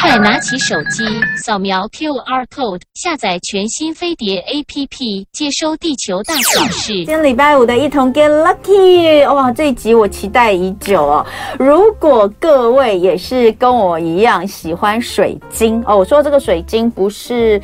快拿起手机，扫描 QR code，下载全新飞碟 APP，接收地球大小事。今天礼拜五的一同 Get Lucky，哇，这一集我期待已久哦。如果各位也是跟我一样喜欢水晶哦，我说这个水晶不是。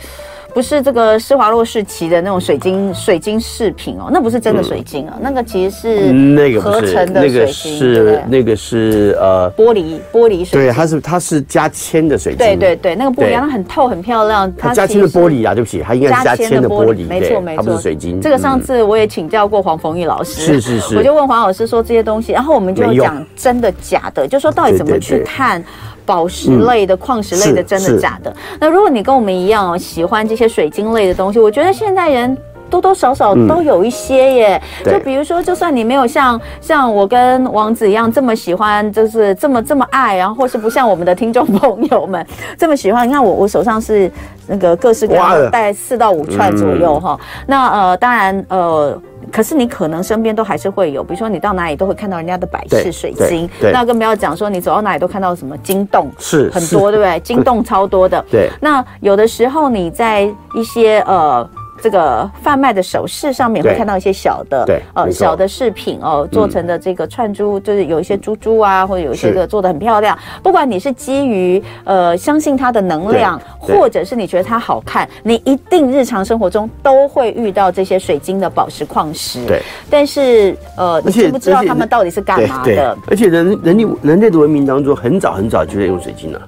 不是这个施华洛世奇的那种水晶水晶饰品哦，那不是真的水晶啊，嗯、那个其实是那个合成的水晶，那个是那个是呃玻璃玻璃水晶，对，它是它是加铅的水晶，对对对，那个玻璃它很透很漂亮，它加铅的玻璃啊，对不起，它应该是加铅的玻璃，没错没错，它不是水晶。这个上次我也请教过黄逢玉老师，是是是，我就问黄老师说这些东西，然后我们就讲真的假的，就说到底怎么去看。宝石类的、矿石类的，真的假的？那如果你跟我们一样喜欢这些水晶类的东西，我觉得现代人多多少少都有一些耶。就比如说，就算你没有像像我跟王子一样这么喜欢，就是这么这么爱，然后或是不像我们的听众朋友们 这么喜欢，你看我我手上是那个各式各样的，大概四到五串左右哈。那呃，当然呃。可是你可能身边都还是会有，比如说你到哪里都会看到人家的百事水晶，那更不要讲说你走到哪里都看到什么金洞，是很多，对不对？金洞超多的。对。那有的时候你在一些呃。这个贩卖的首饰上面会看到一些小的，对，呃，小的饰品哦，做成的这个串珠，就是有一些珠珠啊，或者有一些个做的很漂亮。不管你是基于呃相信它的能量，或者是你觉得它好看，你一定日常生活中都会遇到这些水晶的宝石矿石。对，但是呃，你知不知道他们到底是干嘛的？而且人人类人类的文明当中，很早很早就在用水晶了。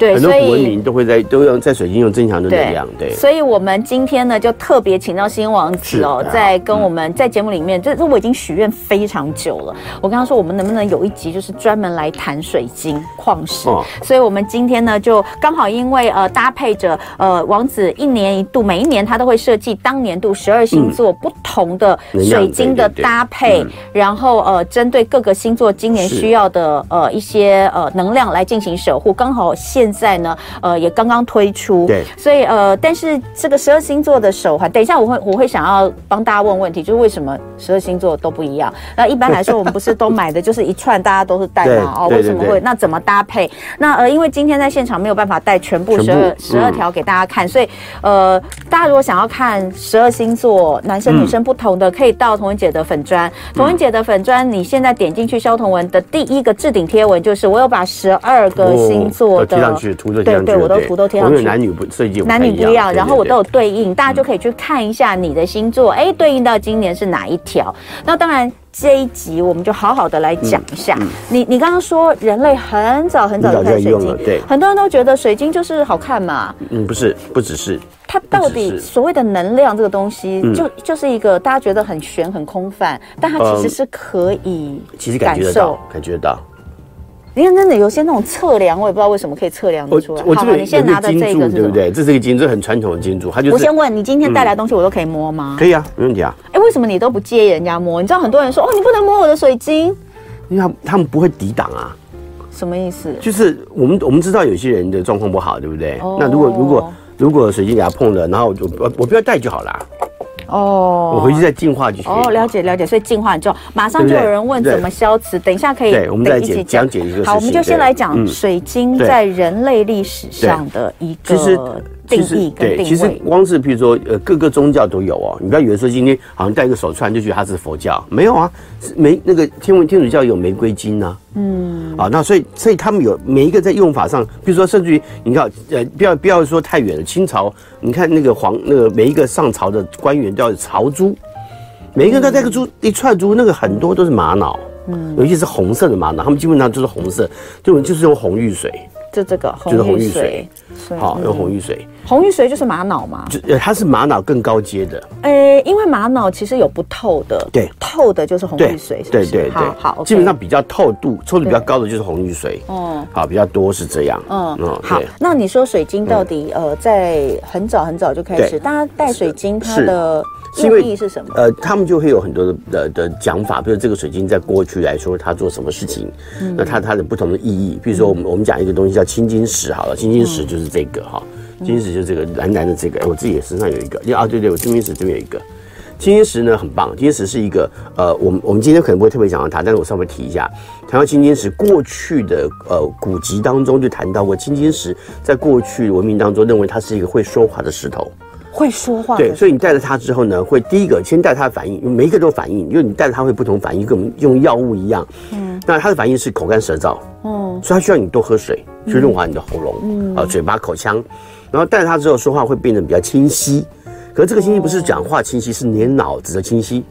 对，很多古文明都会在都用在水晶用增强的能量。对，所以我们今天呢就特别请到新王子哦，在跟我们在节目里面，这这我已经许愿非常久了。我跟他说，我们能不能有一集就是专门来谈水晶矿石？所以我们今天呢就刚好因为呃搭配着呃王子一年一度，每一年他都会设计当年度十二星座不同的水晶的搭配，然后呃针对各个星座今年需要的呃一些呃能量来进行守护，刚好现。现在呢，呃，也刚刚推出，对，所以呃，但是这个十二星座的手环，等一下我会我会想要帮大家问问题，就是为什么十二星座都不一样？那一般来说，我们不是都买的就是一串，大家都是戴吗？哦，为什么会？那怎么搭配？那呃，因为今天在现场没有办法带全部十二十二条给大家看，所以呃，大家如果想要看十二星座男生女生不同的，可以到童文姐的粉砖，童文姐的粉砖，你现在点进去萧彤文的第一个置顶贴文，就是我有把十二个星座的。对对，我都图都贴上去。男女不设计，男女不一样，然后我都有对应，大家就可以去看一下你的星座，哎，对应到今年是哪一条？那当然这一集我们就好好的来讲一下。你你刚刚说人类很早很早就开始水晶，对，很多人都觉得水晶就是好看嘛。嗯，不是，不只是。它到底所谓的能量这个东西，就就是一个大家觉得很玄很空泛，但它其实是可以，其实感觉得到，感觉得到。你看，真的有些那种测量，我也不知道为什么可以测量得出来。好，你现在拿的这个？对不对？这是一个金珠，很传统的金珠。它就是。我先问你，今天带来东西我都可以摸吗？可以啊，没问题啊。哎，为什么你都不介意人家摸？你知道很多人说，哦，你不能摸我的水晶，因为他他们不会抵挡啊。什么意思？就是我们我们知道有些人的状况不好，对不对？那如果如果如果水晶给他碰了，然后我我我不要带就好了。哦，我回去再净化就行。哦，了解了解，所以净化很重要，马上就有人问怎么消磁。等一下可以，对，我们再讲讲解一个。好，我们就先来讲水晶在人类历史上的一个定义跟定位。对，其实光是比如说呃各个宗教都有哦，你不要以为说今天好像戴一个手串就觉得它是佛教，没有啊，玫那个天文天主教有玫瑰金呢。嗯，啊，那所以所以他们有每一个在用法上，比如说甚至于你看呃不要不要说太远了，清朝你看那个皇那个每一个上朝的官员都要朝珠，每一个都戴个珠一串珠，那个很多都是玛瑙，嗯，尤其是红色的玛瑙，他们基本上就是红色，就就是用红玉水。就这个就是红玉水，好，用红玉水。红玉髓就是玛瑙嘛？就呃，它是玛瑙更高阶的。哎，因为玛瑙其实有不透的，对，透的就是红玉髓。对对对，好，基本上比较透度、透度比较高的就是红玉髓。嗯，好，比较多是这样。嗯嗯，好。那你说水晶到底呃，在很早很早就开始，大家戴水晶它的目的是什么？呃，他们就会有很多的的的讲法，比如这个水晶在过去来说，它做什么事情？那它它的不同的意义，比如说我们我们讲一个东西叫。青金石好了，青金石就是这个哈，青金石就是这个蓝蓝的这个，我自己也身上有一个，啊对对，我青金石这边有一个，金晶石呢很棒，金晶石是一个呃，我们我们今天可能不会特别讲到它，但是我稍微提一下，谈到金晶石，过去的呃古籍当中就谈到过金晶石，在过去文明当中认为它是一个会说话的石头。会说话，对，所以你带着它之后呢，会第一个先带它的反应，每一个都有反应，因为你带着它会不同反应，跟我们用药物一样。嗯，那它的反应是口干舌燥，嗯，所以它需要你多喝水，去润滑你的喉咙，嗯，啊，嘴巴口腔，然后戴它之后说话会变得比较清晰，可是这个清晰不是讲话清晰，是你脑子的清晰。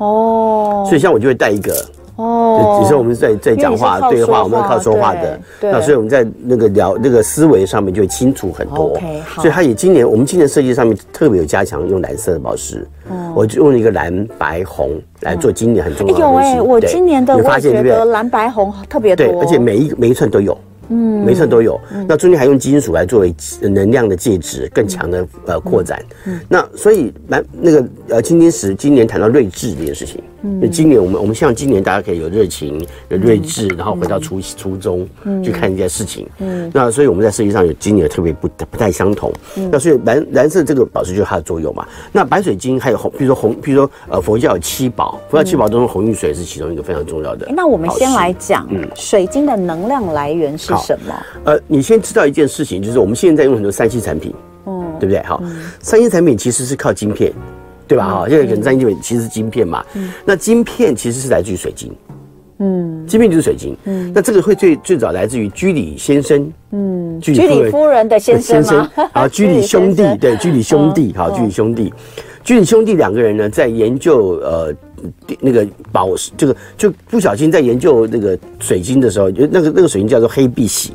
哦，所以像我就会戴一个。哦，只是我们在在讲话对话，我们要靠说话的，那所以我们在那个聊那个思维上面就会清楚很多。Okay, 所以它也今年我们今年设计上面特别有加强用蓝色的宝石，嗯、我就用了一个蓝白红来做今年很重要的东西。有哎、欸，我今年的我觉得蓝白红特别多，对，而且每一每一寸都有。嗯，每一寸都有。嗯、那中间还用金属来作为能量的介质，更强的呃扩展。嗯，那所以来那个呃青金石今年谈到睿智这件事情。嗯，今年我们我们希望今年大家可以有热情、有睿智，然后回到初初衷去看一件事情。嗯，那所以我们在设计上有今年特别不不太相同。嗯，那所以蓝蓝色这个宝石就是它的作用嘛。那白水晶还有红，比如说红，比如说呃佛教有七宝，佛教七宝中红玉水是其中一个非常重要的。那我们先来讲，嗯，水晶的能量来源是什么？呃，你先知道一件事情，就是我们现在用很多三 C 产品，嗯，对不对？好，三 C 产品其实是靠晶片。对吧？哈，现在可能三晶片其实是晶片嘛。嗯。那晶片其实是来自于水晶。嗯。晶片就是水晶。嗯。那这个会最最早来自于居里先生。嗯。居里夫人的先生吗？啊，居里兄弟，对，居里兄弟，好，居里兄弟，居里兄弟两个人呢，在研究呃那个宝石，这个就不小心在研究那个水晶的时候，就那个那个水晶叫做黑碧玺。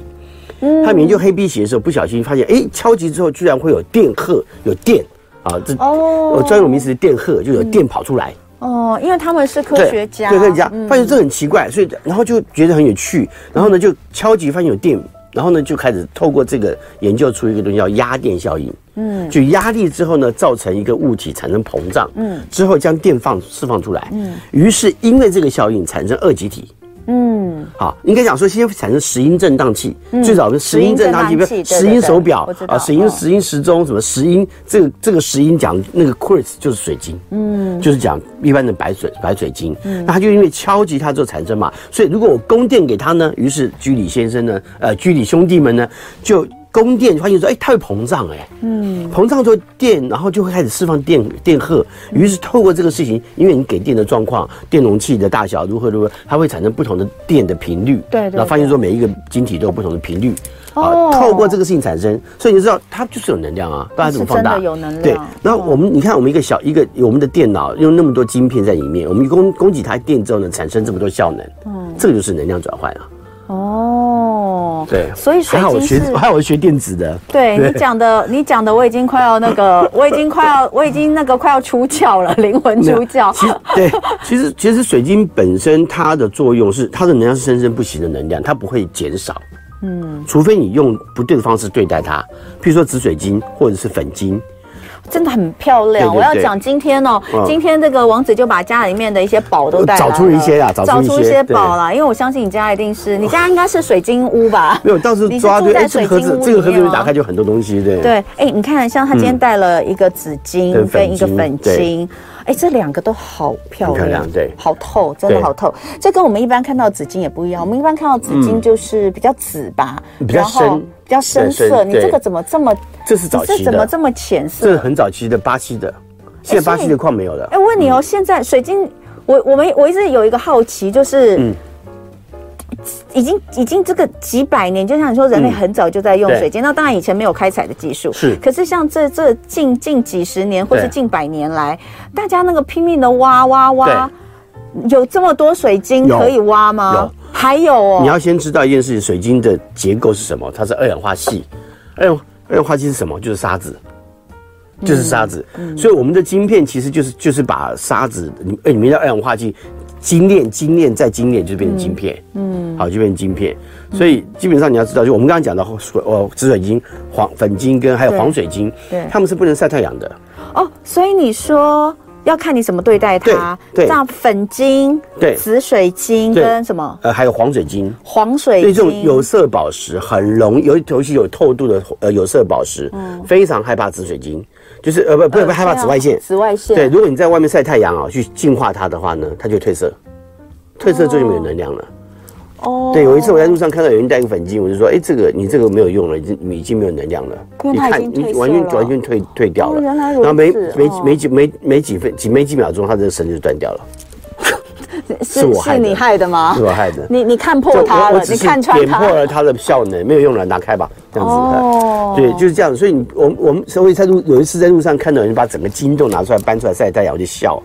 嗯。他们研究黑碧玺的时候，不小心发现，哎，敲击之后居然会有电荷，有电。啊，这哦，专有名词是电荷，就有电跑出来。哦，因为他们是科学家，对科学家，发现这很奇怪，所以然后就觉得很有趣，然后呢就敲击发现有电，然后呢就开始透过这个研究出一个东西叫压电效应。嗯，就压力之后呢，造成一个物体产生膨胀，嗯，之后将电放释放出来，嗯，于是因为这个效应产生二极体。嗯，好，应该讲说先产生石英振荡器，最早的石英振荡器，比如石英手表啊，石英石英时钟，什么石英，这个这个石英讲那个 quartz 就是水晶，嗯，就是讲一般的白水白水晶，嗯，那它就因为敲击它之后产生嘛，所以如果我供电给它呢，于是居里先生呢，呃，居里兄弟们呢就。供电发现说，哎，它会膨胀，哎，嗯，膨胀之后电，然后就会开始释放电电荷。于是透过这个事情，因为你给电的状况，电容器的大小如何如何，它会产生不同的电的频率。对，然后发现说每一个晶体都有不同的频率。哦。透过这个事情产生，所以你知道它就是有能量啊，不然怎么放大？有能量。对。然后我们你看，我们一个小一个我们的电脑用那么多晶片在里面，我们供供给它电之后呢，产生这么多效能。嗯。这个就是能量转换啊。哦，对，所以水晶是，还好我学，还好我学电子的。对，对你讲的，你讲的，我已经快要那个，我已经快要，我已经那个快要出窍了，灵魂出窍。其实，对，其实其实水晶本身它的作用是，它的能量是生生不息的能量，它不会减少。嗯，除非你用不对的方式对待它，譬如说紫水晶或者是粉晶。真的很漂亮。我要讲今天哦，今天这个王子就把家里面的一些宝都带来了，找出一些啊，找出一些宝了。因为我相信你家一定是，你家应该是水晶屋吧？没有，倒是抓对。哎，这个盒子，这个盒子一打开就很多东西，对。对，哎，你看，像他今天带了一个紫晶跟一个粉晶，哎，这两个都好漂亮，对，好透，真的好透。这跟我们一般看到紫晶也不一样，我们一般看到紫晶就是比较紫吧，比较深。比较深色，你这个怎么这么？这是早期的。这怎么这么浅色？这是很早期的巴西的，现在巴西的矿没有了。哎，我问你哦，现在水晶，我我们我一直有一个好奇，就是，嗯，已经已经这个几百年，就像你说，人类很早就在用水晶。那当然以前没有开采的技术，是。可是像这这近近几十年或是近百年来，大家那个拼命的挖挖挖，有这么多水晶可以挖吗？还有哦，你要先知道一件事情，水晶的结构是什么？它是二氧化系。二氧二氧化矽是什么？就是沙子，就是沙子。嗯嗯、所以我们的晶片其实就是就是把沙子里面的二氧化矽精炼、精炼再精炼，就变成晶片。嗯，好，就变成晶片。所以基本上你要知道，就我们刚刚讲的哦，紫水晶、黄粉晶跟还有黄水晶，对，它们是不能晒太阳的。哦，所以你说。要看你怎么对待它，对，像粉晶、对，紫水晶跟什么？呃，还有黄水晶。黄水晶，对，这种有色宝石很容易，尤其有透度的呃有色宝石，嗯，非常害怕紫水晶。就是呃不不不害怕紫外线，紫外线。对，如果你在外面晒太阳啊，去净化它的话呢，它就褪色，褪色就就没有能量了。哦。对，有一次我在路上看到有人戴个粉晶，我就说，哎，这个你这个没有用了，已经你已经没有能量了。你看，你完全完全退退掉了。原来如此。然后没没没几没没几分几没几秒钟，它的绳就断掉了。是我是你害的吗？是我害的。你你看破它了，你看穿它，点破了它的效能，没有用了，拿开吧，这样子。哦。对，就是这样。所以你我我们所以在路有一次在路上看到人把整个晶都拿出来搬出来晒太阳，我就笑，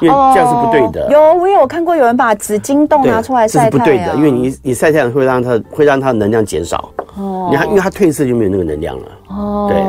因为这样是不对的。有我有看过有人把紫晶洞拿出来晒太阳，这是不对的，因为你你晒太阳会让它会让它的能量减少。哦。你看，因为它褪色就没有那个能量了。哦。对。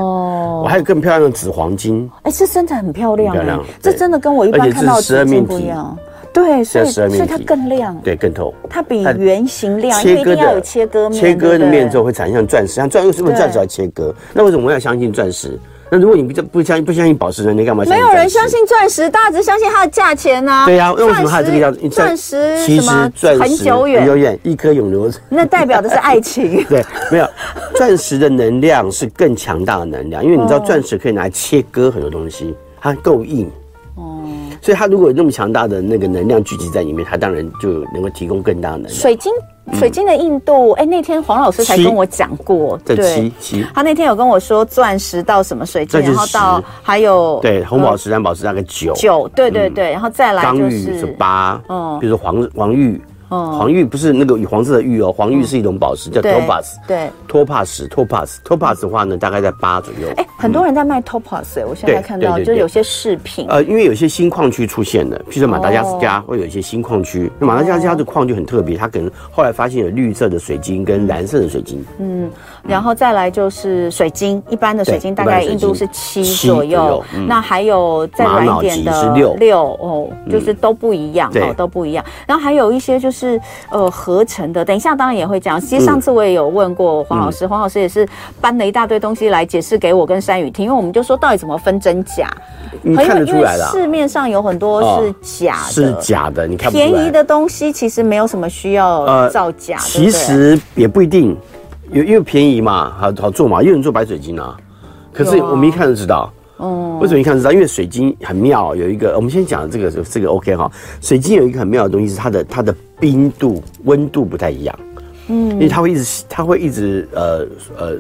我还有更漂亮的紫黄金。哎，这身材很漂亮，漂亮。这真的跟我一般看到的紫晶不一样。对，所以所以它更亮，对，更透。它比圆形亮，因为一定要有切割面。切割的面之后会产生像钻石，像钻为什么钻石要切割？那为什么我要相信钻石？那如果你不不相不相信宝石人？你干嘛？没有人相信钻石，大家只相信它的价钱呢。对呀，为什么它这个叫钻石？其实钻石很久远，久远一颗永流。那代表的是爱情。对，没有钻石的能量是更强大的能量，因为你知道钻石可以拿来切割很多东西，它够硬。哦所以它如果有那么强大的那个能量聚集在里面，它当然就能够提供更大的能量。水晶，水晶的硬度，哎、嗯，那天黄老师才跟我讲过，对。他那天有跟我说，钻石到什么水晶，然后到还有对红宝石、蓝宝石大概九。九，对对对，然后再来就是是八，嗯，比如说黄黄玉。黄玉不是那个黄色的玉哦，黄玉是一种宝石，叫 topaz。对，托帕石，topaz，topaz 的话呢，大概在八左右。哎，很多人在卖 topaz，我现在看到就是有些饰品。呃，因为有些新矿区出现了，譬如说马达加斯加会有一些新矿区，那马达加斯加的矿就很特别，它可能后来发现有绿色的水晶跟蓝色的水晶。嗯，然后再来就是水晶，一般的水晶大概硬度是七左右，那还有再软一点的六六哦，就是都不一样哦，都不一样。然后还有一些就是。呃合成的，等一下当然也会讲。其实上次我也有问过黄老师，嗯、黄老师也是搬了一大堆东西来解释给我跟山雨听，因为我们就说到底怎么分真假，你看得出来的。市面上有很多是假的，哦、是假的，你看不出来。便宜的东西其实没有什么需要造假，其实也不一定，有因为便宜嘛，好好做嘛，有人做白水晶啊，可是我们一看就知道。哦，为什么一看知道？因为水晶很妙，有一个我们先讲这个这个 OK 哈。水晶有一个很妙的东西是它的它的冰度温度不太一样，嗯，因为它会一直它会一直呃呃。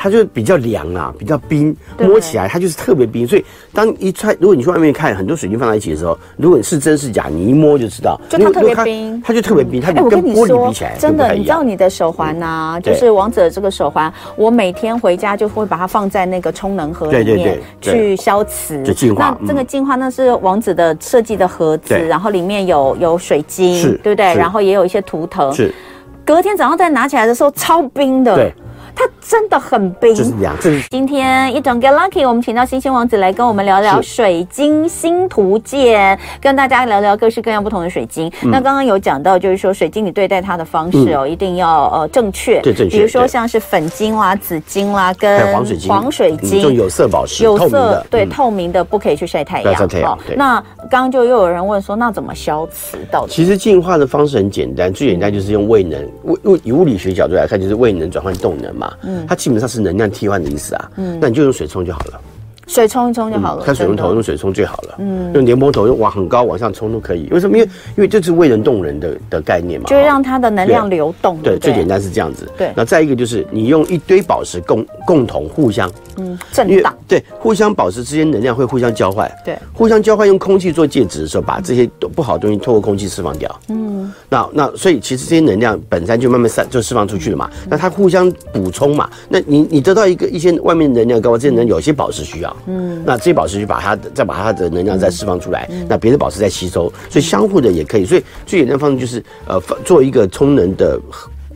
它就比较凉啊，比较冰，摸起来它就是特别冰。所以当一穿，如果你去外面看很多水晶放在一起的时候，如果你是真是假，你一摸就知道。就它特别冰，它就特别冰。它跟玻璃比起来，真的，你知道你的手环呐，就是王子的这个手环，我每天回家就会把它放在那个充能盒里面去消磁，就净化。那这个净化那是王子的设计的盒子，然后里面有有水晶，对不对？然后也有一些图腾。是。隔天早上再拿起来的时候，超冰的。对。它真的很冰，就是这样。今天一整个 lucky，我们请到星星王子来跟我们聊聊水晶星图鉴，跟大家聊聊各式各样不同的水晶。那刚刚有讲到，就是说水晶你对待它的方式哦，一定要呃正确。对，正确。比如说像是粉晶啦、紫晶啦，跟黄水晶，黄水晶，就有色宝石，有色对透明的不可以去晒太阳。晒太阳。那刚刚就又有人问说，那怎么消磁？到底？其实净化的方式很简单，最简单就是用位能，物物以物理学角度来看，就是位能转换动能嘛。嗯，它基本上是能量替换的意思啊。嗯，那你就用水冲就好了。水冲一冲就好了。开水龙头用水冲最好了。嗯，用莲蓬头用往很高往上冲都可以。为什么？因为因为这是为人动人的的概念嘛。就是让它的能量流动。对，最简单是这样子。对。那再一个就是你用一堆宝石共共同互相嗯震荡。对，互相宝石之间能量会互相交换。对。互相交换用空气做介质的时候，把这些不好的东西透过空气释放掉。嗯。那那所以其实这些能量本身就慢慢散就释放出去了嘛。那它互相补充嘛。那你你得到一个一些外面能量高，这些能有些宝石需要。嗯，那这些宝石就把它再把它的能量再释放出来，嗯、那别的宝石再吸收，所以相互的也可以。所以最简单方式就是呃，做一个充能的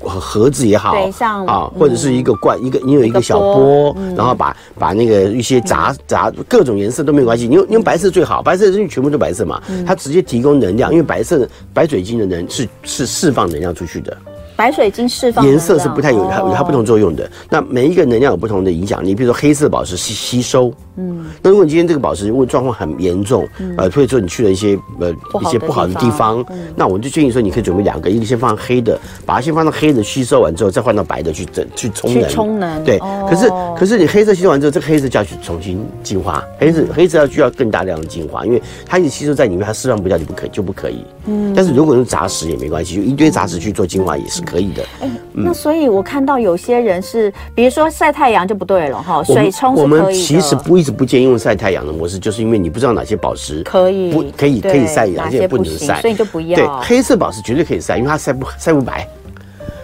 盒盒子也好，像啊，或者是一个罐，嗯、一个你有一个小钵，嗯、然后把把那个一些杂杂各种颜色都没有关系，你用你用白色最好，白色的东西全部都白色嘛，嗯、它直接提供能量，因为白色的白水晶的能是是释放能量出去的。白水晶释放颜色是不太有它有它不同作用的。那每一个能量有不同的影响你，比如说黑色宝石吸吸收，嗯，那如果你今天这个宝石如果状况很严重，呃，或者说你去了一些呃一些不好的地方，那我就建议说你可以准备两个，一个先放黑的，把它先放到黑的吸收完之后，再换到白的去整去充能。充能。对，可是可是你黑色吸收完之后，这个黑色就要去重新净化，黑色黑色要需要更大量的净化，因为它一直吸收在里面，它释放不掉就不可就不可以。嗯，但是如果用杂食也没关系，就一堆杂食去做净化也是可以的。哎，那所以我看到有些人是，比如说晒太阳就不对了哈，水冲。我们其实不一直不建议用晒太阳的模式，就是因为你不知道哪些宝石可以不可以可以晒，哪些不能晒，所以就不要。对，黑色宝石绝对可以晒，因为它晒不晒不白，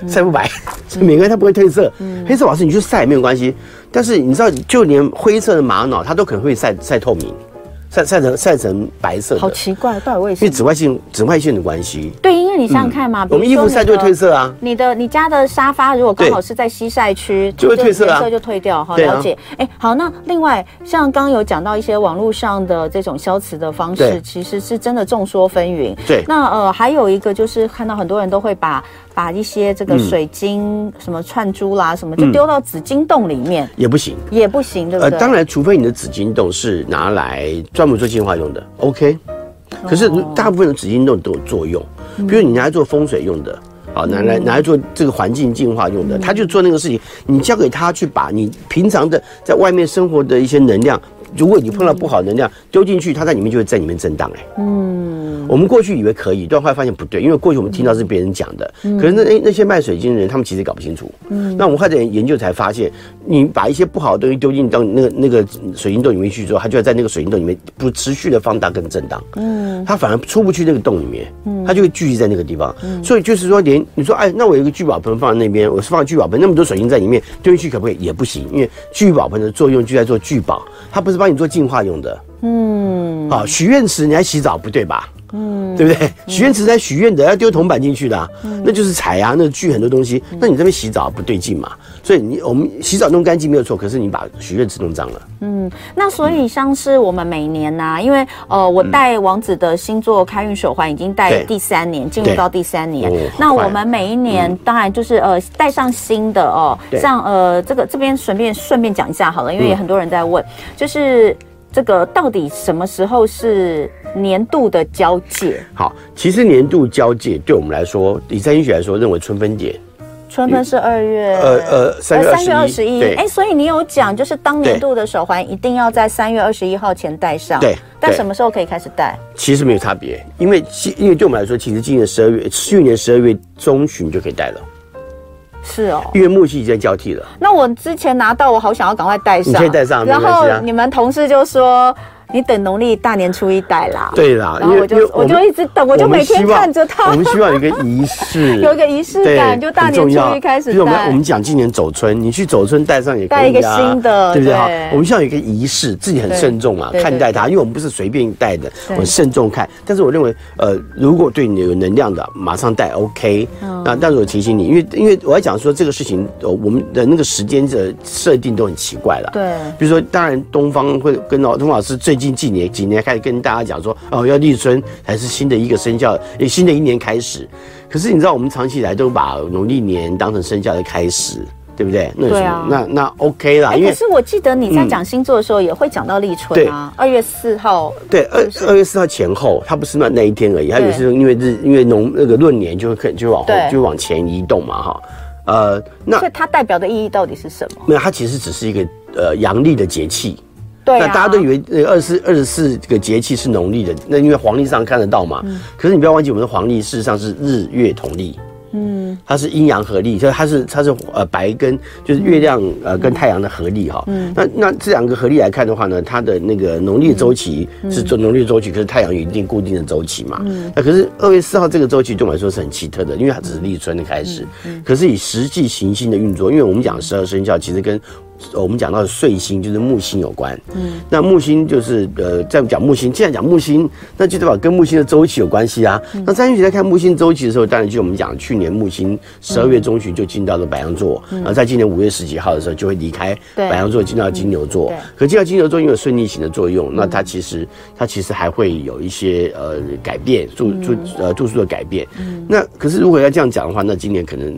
晒不白，每个人它不会褪色。黑色宝石你去晒没有关系，但是你知道，就连灰色的玛瑙，它都可能会晒晒透明。晒晒成晒成白色的，好奇怪，到底为什么？因为紫外线紫外线的关系。对，因为你想想看嘛，我们衣服晒就会褪色啊。你的你家的沙发如果刚好是在西晒区，就会褪色啊，颜色就褪掉。好，了解。哎，好，那另外像刚刚有讲到一些网络上的这种消磁的方式，其实是真的众说纷纭。对。那呃，还有一个就是看到很多人都会把把一些这个水晶什么串珠啦什么，就丢到紫金洞里面，也不行，也不行，对不对？呃，当然，除非你的紫金洞是拿来专门做净化用的。OK，可是大部分的紫金洞都有作用，比如你拿来做风水用的，好，拿来拿来做这个环境净化用的，他就做那个事情，你交给他去把你平常的在外面生活的一些能量，如果你碰到不好能量丢进去，它在里面就会在里面震荡，哎，嗯，我们过去以为可以，但后来发现不对，因为过去我们听到是别人讲的，可是那那那些卖水晶的人，他们其实搞不清楚，嗯，那我们后来研究才发现，你把一些不好的东西丢进到那个那个水晶洞里面去之后，它就要在那个水晶洞里面不持续的放大跟震荡，嗯，它反而出不去那个洞里面，嗯，它就会聚集在那个地方，所以就是说，连你说，哎，那我有一个聚宝盆放在那边，我是放聚宝盆，那么多水晶在里面丢进去可不可以？也不行，因为聚宝盆的作用就在做聚宝，它不是帮你做净化用的，嗯，好，许愿池你还洗澡不对吧？嗯，对不对？许愿池在许愿的，要丢铜板进去的，啊，嗯、那就是财啊，那聚很多东西。那你这边洗澡不对劲嘛？所以你我们洗澡弄干净没有错，可是你把许愿池弄脏了。嗯，那所以像是我们每年呐，啊，因为呃，我戴王子的星座开运手环已经戴第三年，进入到第三年。哦，那我们每一年当然就是呃戴上新的哦，像呃这个这边顺便顺便讲一下好了，因为也很多人在问，就是。这个到底什么时候是年度的交界？好，其实年度交界对我们来说，以三星学来说，认为春分节，春分是二月，呃呃，三月二十一。哎，所以你有讲，就是当年度的手环一定要在三月二十一号前戴上。对，但什么时候可以开始戴？其实没有差别，因为因为对我们来说，其实今年十二月，去年十二月中旬就可以戴了。是哦，因为木气已经交替了。那我之前拿到，我好想要赶快戴上。你可以戴上，然后你们同事就说。你等农历大年初一带啦，对啦，然后我就我就一直等，我就每天看着它。我们希望有一个仪式，有一个仪式感，就大年初一开始戴。我们我们讲今年走春，你去走春带上也可以啊，戴一个新的，对不对？哈，我们希望有一个仪式，自己很慎重啊，看待它，因为我们不是随便带的，我们慎重看。但是我认为，呃，如果对你有能量的，马上带 OK。那但是我提醒你，因为因为我要讲说这个事情，呃，我们的那个时间的设定都很奇怪了。对，比如说，当然东方会跟老东老师最近几年几年。开始跟大家讲说哦，要立春才是新的一个生肖，新的一年开始。可是你知道，我们长期以来都把农历年当成生肖的开始，对不对？那对啊，那那 OK 啦。因为可是我记得你在讲星座的时候也会讲到立春啊，二月四号。对，二二月四号前后，它不是那那一天而已，它有时候因为日因为农那个闰年就会可能就往后就往前移动嘛，哈。呃，那所以它代表的意义到底是什么？没有，它其实只是一个呃阳历的节气。那大家都以为那二十四二十四个节气是农历的，那因为黄历上看得到嘛。可是你不要忘记，我们的黄历事实上是日月同历。嗯，它是阴阳合历，就它是它是呃白跟就是月亮呃跟太阳的合历哈。嗯，那那这两个合历来看的话呢，它的那个农历周期是做农历周期，可是太阳有一定固定的周期嘛。嗯，那可是二月四号这个周期对我们来说是很奇特的，因为它只是立春的开始。嗯，可是以实际行星的运作，因为我们讲十二生肖其实跟我们讲到的岁星就是木星有关。嗯，那木星就是呃，在讲木星，既然讲木星，那就代表跟木星的周期有关系啊。嗯、那三星学在看木星周期的时候，当然就我们讲去年木星十二月中旬就进到了白羊座，嗯、然后在今年五月十几号的时候就会离开白羊座进到金牛座。嗯、可进到金牛座因为有顺逆行的作用，嗯、那它其实它其实还会有一些呃改变，度度呃度数的改变。嗯，那可是如果要这样讲的话，那今年可能。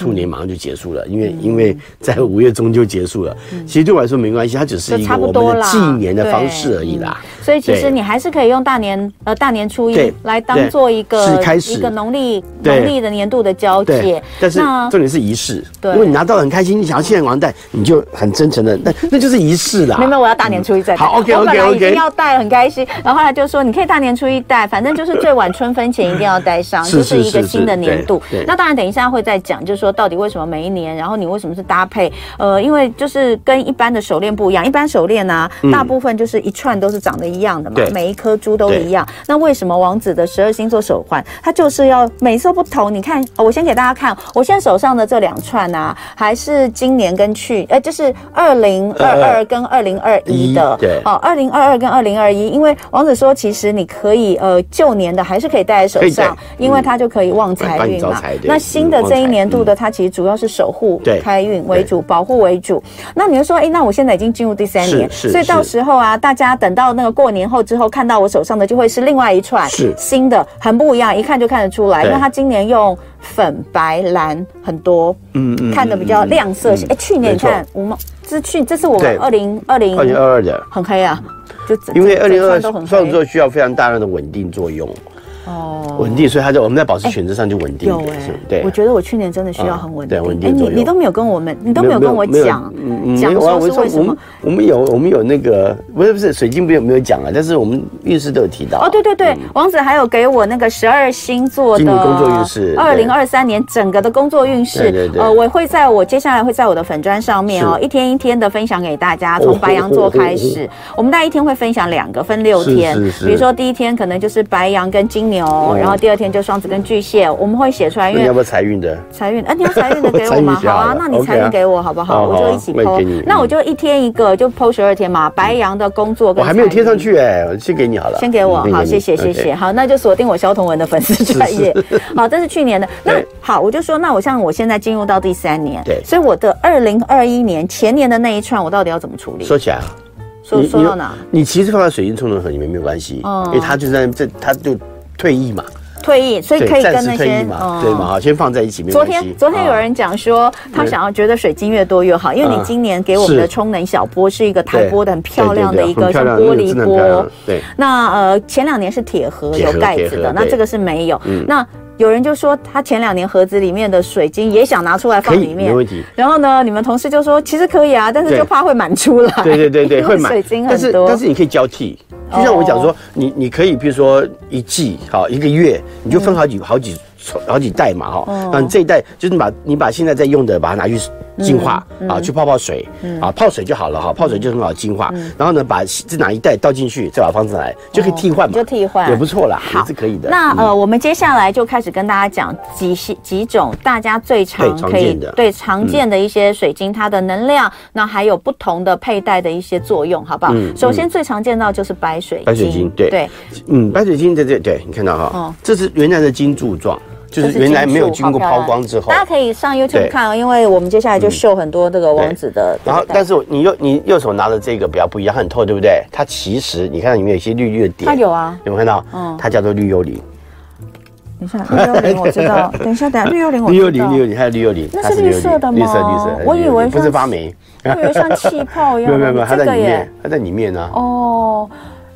兔年马上就结束了，因为因为在五月中就结束了。其实对我来说没关系，它只是一个我们的纪年的方式而已啦。所以其实你还是可以用大年呃大年初一来当做一个开始一个农历农历的年度的交界。但是重点是仪式，对，因为你拿到很开心，你想要现在往上戴，你就很真诚的，那那就是仪式啦。没有，我要大年初一再戴。好，OK OK OK。我本来已经要戴很开心，然后后来就说你可以大年初一戴，反正就是最晚春分前一定要戴上，就是一个新的年度。那当然等一下会再讲，就是说到底为什么每一年，然后你为什么是搭配？呃，因为就是跟一般的手链不一样，一般手链呢、啊，大部分就是一串都是长得一样的嘛，嗯、每一颗珠都一样。那为什么王子的十二星座手环，它就是要每色不同？你看，我先给大家看，我现在手上的这两串啊，还是今年跟去，呃，就是二零二二跟二零二一的，对，哦，二零二二跟二零二一，因为王子说，其实你可以，呃，旧年的还是可以戴在手上，因为它就可以旺财运嘛。那新的这一年度的，它其实主要是。守护开运为主，保护为主。那你就说，哎，那我现在已经进入第三年，所以到时候啊，大家等到那个过年后之后，看到我手上的就会是另外一串，是新的，很不一样，一看就看得出来。因为它今年用粉、白、蓝很多，嗯嗯，看的比较亮色系。哎，去年你看我们这去，这是我们二零二零二零二二的，很黑啊，就因为二零二二双子座需要非常大量的稳定作用。哦，稳定，所以他在我们在保持选择上就稳定。有哎，对，我觉得我去年真的需要很稳定。稳定，你你都没有跟我们，你都没有跟我讲，讲说是为什么？我们有我们有那个不是不是水晶没有没有讲啊，但是我们运势都有提到。哦，对对对，王子还有给我那个十二星座的工作运势，二零二三年整个的工作运势。对对对。呃，我会在我接下来会在我的粉砖上面哦，一天一天的分享给大家，从白羊座开始，我们大概一天会分享两个，分六天。比如说第一天可能就是白羊跟金牛，然后第二天就双子跟巨蟹，我们会写出来。因为你要不要财运的？财运，哎，你要财运的给我吗？好啊，那你财运给我好不好？我就一起 PO。那我就一天一个，就 PO 十二天嘛。白羊的工作跟我还没有贴上去哎，我先给你好了。先给我，好，谢谢谢谢。好，那就锁定我萧同文的粉丝专业。好，这是去年的。那好，我就说，那我像我现在进入到第三年，对，所以我的二零二一年前年的那一串，我到底要怎么处理？说起来啊，说说到哪？你其实放在水晶冲融盒里面没有关系，因为他就在这，他就。退役嘛，退役，所以可以跟那些对嘛，好，先放在一起。昨天昨天有人讲说，他想要觉得水晶越多越好，因为你今年给我们的充能小波是一个台波的很漂亮的一个像玻璃波。对，那呃前两年是铁盒有盖子的，那这个是没有。那有人就说他前两年盒子里面的水晶也想拿出来放里面，没问题。然后呢，你们同事就说其实可以啊，但是就怕会满出来。对对对对，会满。水晶很多，但是你可以交替。就像我讲说，你你可以，比如说一季，好一个月，你就分好几好几好几袋嘛，哈，那你这一袋就是把你把现在在用的，把它拿去净化啊，去泡泡水啊，泡水就好了哈，泡水就很好净化。然后呢，把这哪一袋倒进去，再把方子来，就可以替换嘛，就替换。也不错啦，也是可以的。那呃，我们接下来就开始跟大家讲几些几种大家最常可以对常见的一些水晶，它的能量，那还有不同的佩戴的一些作用，好不好？首先最常见到就是白水晶，白水晶，对。对，嗯，白水晶对对对，你看到哈，这是原来的晶柱状。就是原来没有经过抛光之后，大家可以上 YouTube 看哦，因为我们接下来就秀很多这个王子的。然后，但是你右你右手拿的这个比较不一样，很透，对不对？它其实你看到里面有一些绿绿的点，它有啊，有没有看到？嗯，它叫做绿幽灵。等一下，绿幽灵我知道。等一下，等下，绿幽灵我知道。绿幽灵，绿幽灵，还有绿幽灵，那是绿色的吗？绿色，绿色。我以为不是发霉，我以为像气泡一样。没有没有没有，它在里面，它在里面呢。哦。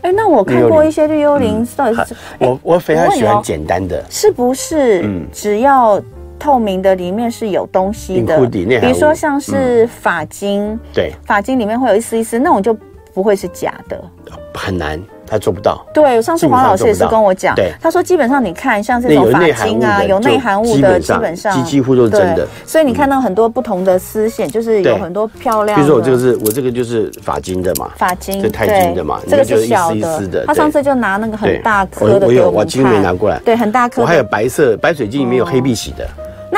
哎，那我看过一些绿幽灵，到底是我我非常喜欢简单的，是不是？嗯，只要透明的，里面是有东西的，比如说像是发晶，对，发晶里面会有一丝一丝，那种就不会是假的，很难。他做不到。对，上次黄老师也是跟我讲，他说基本上你看像这种发金啊，有内含物的，基本上几几乎都是真的。所以你看到很多不同的丝线，就是有很多漂亮。比如说我这个是我这个就是法金的嘛，法金，这钛金的嘛，这个是小的。他上次就拿那个很大颗的给我有，我今天没拿过来。对，很大颗。我还有白色白水晶里面有黑碧玺的。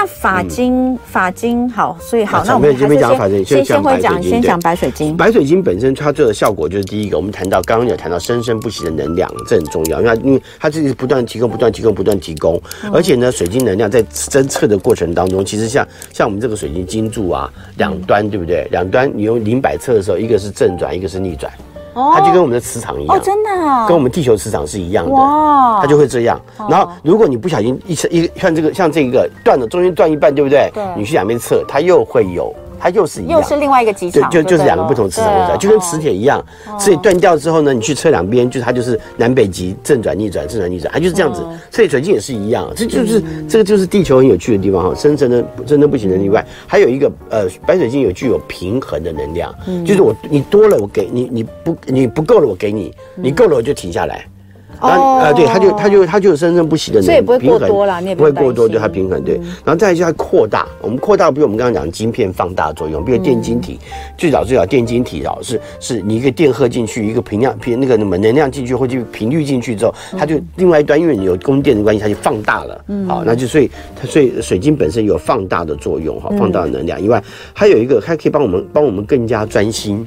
那发晶，发晶好，所以好，那我们还是先先先会讲，先讲白水晶。白水晶本身它做的效果就是第一个，我们谈到刚刚有谈到生生不息的能量，这很重要，因为它因为它这是不断提供、不断提供、不断提供，而且呢，水晶能量在侦测的过程当中，其实像像我们这个水晶晶柱啊，两端对不对？两端你用零摆测的时候，一个是正转，一个是逆转。它就跟我们的磁场一样，哦，真的，跟我们地球磁场是一样的，哇，它就会这样。然后，如果你不小心一测一像这个像这个断了，中间断一半，对不对？对，你去两边测，它又会有。它又是一样，又是另外一个机场，就就是两个不同磁场就跟磁铁一样。所以断掉之后呢，你去测两边，就它就是南北极正转逆转，正转逆转，它就是这样子。所以水晶也是一样，这就是这个就是地球很有趣的地方哈。生成的真的不行的例外，还有一个呃，白水晶有具有平衡的能量，就是我你多了我给你，你不你不够了我给你，你够了我就停下来。啊呃，对，它就它就它就有生生不息的能量，所以不会过多了，你也不会过多，对它平衡，对。然后再一下扩大，我们扩大，比如我们刚刚讲晶片放大作用，比如电晶体，最早最早电晶体哦，是是你一个电荷进去，一个频量频那个什么能量进去，或者频率进去之后，它就另外一端，因为你有供电的关系，它就放大了，好，那就所以它所以水晶本身有放大的作用哈，放大的能量。以外，还有一个它可以帮我们帮我们更加专心。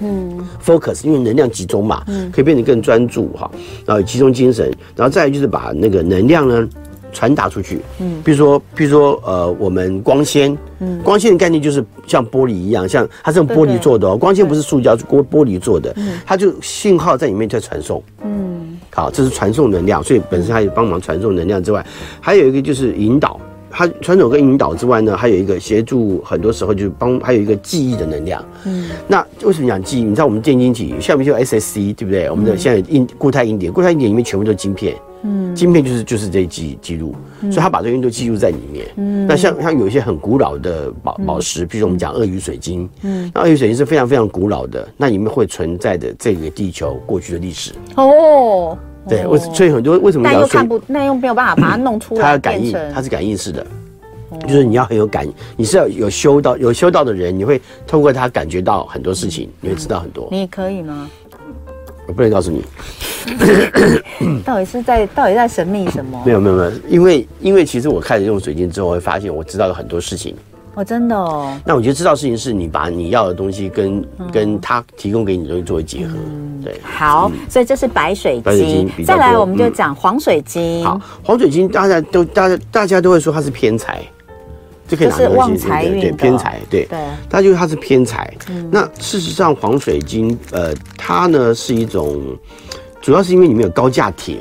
嗯，focus，因为能量集中嘛，嗯，可以变得更专注哈，然后集中精神，然后再来就是把那个能量呢传达出去，嗯，比如说，比如说，呃，我们光纤，嗯，光纤的概念就是像玻璃一样，像它是用玻璃做的哦，光纤不是塑胶，是玻玻璃做的，嗯，它就信号在里面在传送，嗯，好，这是传送能量，所以本身它也帮忙传送能量之外，还有一个就是引导。它传统跟引导之外呢，还有一个协助，很多时候就是帮，还有一个记忆的能量。嗯，那为什么讲记忆？你知道我们电晶体下面就 SSC 对不对？我们的现在硬固态硬碟，固态硬碟里面全部都是晶片。嗯，晶片就是就是这记记录，所以它把这些东西都记录在里面。嗯，那像像有一些很古老的宝宝石，比如说我们讲鳄鱼水晶。嗯，那鳄鱼水晶是非常非常古老的，那里面会存在的这个地球过去的历史。哦。对，为所以很多为什么你要看不，那又没有办法把它弄出来。它要感应，它是感应式的，就是你要很有感，你是要有修道有修道的人，你会通过它感觉到很多事情，你会知道很多。你可以吗？我不能告诉你。到底是在到底在神秘什么？没有没有没有，因为因为其实我开始用水晶之后，会发现我知道了很多事情。哦，真的哦。那我觉得知道事情是你把你要的东西跟跟他提供给你的东西作为结合。对，好，所以这是白水晶。再来，我们就讲黄水晶。好，黄水晶大家都大家大家都会说它是偏财，就可以拿东西。旺财运，对，偏财，对对。它就是它是偏财。那事实上，黄水晶呃，它呢是一种，主要是因为里面有高价铁。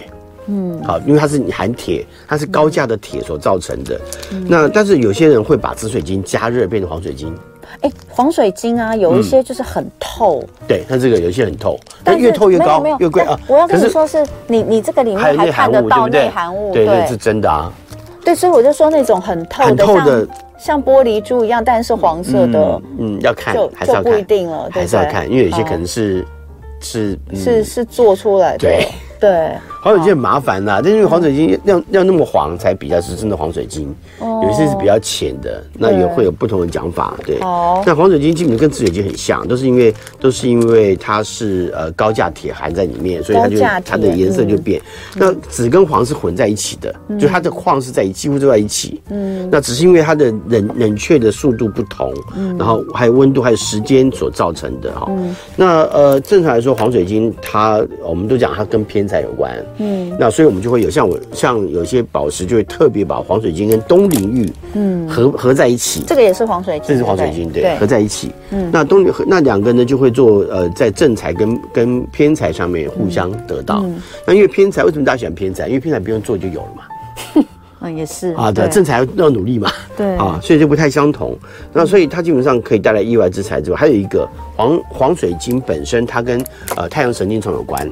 嗯，好，因为它是含铁，它是高价的铁所造成的。嗯、那但是有些人会把紫水晶加热变成黄水晶。哎、欸，黄水晶啊，有一些就是很透。嗯、对，它这个有一些很透，但越透越高，越贵啊。我要跟你说是，是你你这个里面还看得到内含物，对对，是真的啊。对，所以我就说那种很透的，像像玻璃珠一样，但是黄色的，嗯，嗯，要看，就还是要看，不一定了，还是要看，因为有些可能是是是是做出来的，对。对，黄水晶很麻烦呐，但是因为黄水晶要要那么黄才比较是真的黄水晶，有一些是比较浅的，那也会有不同的讲法。对，那黄水晶基本上跟紫水晶很像，都是因为都是因为它是呃高价铁含在里面，所以它就它的颜色就变。那紫跟黄是混在一起的，就它的矿是在几乎都在一起。嗯，那只是因为它的冷冷却的速度不同，然后还有温度还有时间所造成的哈。那呃正常来说黄水晶它我们都讲它跟偏财有关，嗯，那所以我们就会有像我像有些宝石就会特别把黄水晶跟东陵玉，嗯，合合在一起，这个也是黄水晶，这是黄水晶，对，合在一起，嗯，那东陵那两个呢就会做呃在正财跟跟偏财上面互相得到，那因为偏财为什么大家喜欢偏财？因为偏财不用做就有了嘛，嗯，也是啊，对，正财要努力嘛，对。啊，所以就不太相同，那所以它基本上可以带来意外之财之外，还有一个黄黄水晶本身它跟呃太阳神经丛有关。